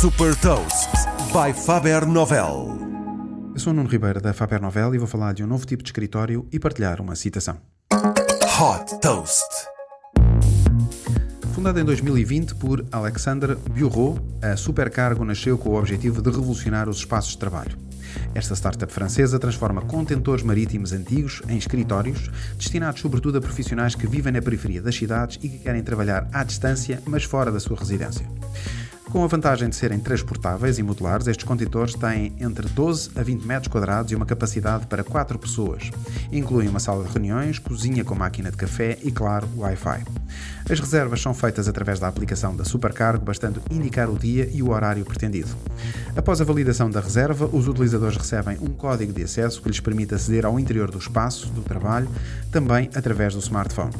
Super Toast by Faber Novel. Eu sou o Nuno Ribeiro da Faber Novel e vou falar de um novo tipo de escritório e partilhar uma citação. Hot Toast. Fundada em 2020 por Alexandre Bureau, a Supercargo nasceu com o objetivo de revolucionar os espaços de trabalho. Esta startup francesa transforma contentores marítimos antigos em escritórios, destinados sobretudo a profissionais que vivem na periferia das cidades e que querem trabalhar à distância, mas fora da sua residência. Com a vantagem de serem transportáveis e modulares, estes contentores têm entre 12 a 20 metros quadrados e uma capacidade para 4 pessoas. Incluem uma sala de reuniões, cozinha com máquina de café e, claro, Wi-Fi. As reservas são feitas através da aplicação da Supercargo, bastando indicar o dia e o horário pretendido. Após a validação da reserva, os utilizadores recebem um código de acesso que lhes permite aceder ao interior do espaço do trabalho, também através do smartphone.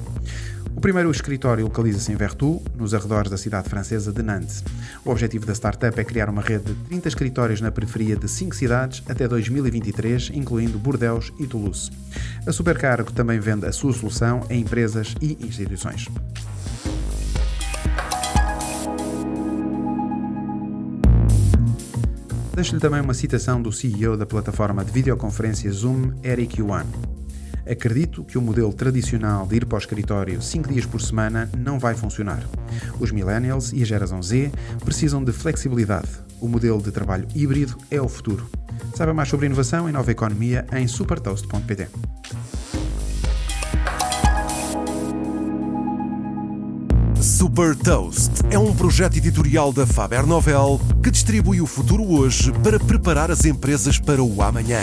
O primeiro escritório localiza-se em Vertou, nos arredores da cidade francesa de Nantes. O objetivo da startup é criar uma rede de 30 escritórios na periferia de 5 cidades até 2023, incluindo Bordeaux e Toulouse. A Supercargo também vende a sua solução a empresas e instituições. Deixo-lhe também uma citação do CEO da plataforma de videoconferência Zoom, Eric Yuan. Acredito que o modelo tradicional de ir para o escritório 5 dias por semana não vai funcionar. Os millennials e a geração Z precisam de flexibilidade. O modelo de trabalho híbrido é o futuro. Saiba mais sobre inovação e nova economia em supertoast.pt. Super Toast é um projeto editorial da Faber Novel que distribui o futuro hoje para preparar as empresas para o amanhã.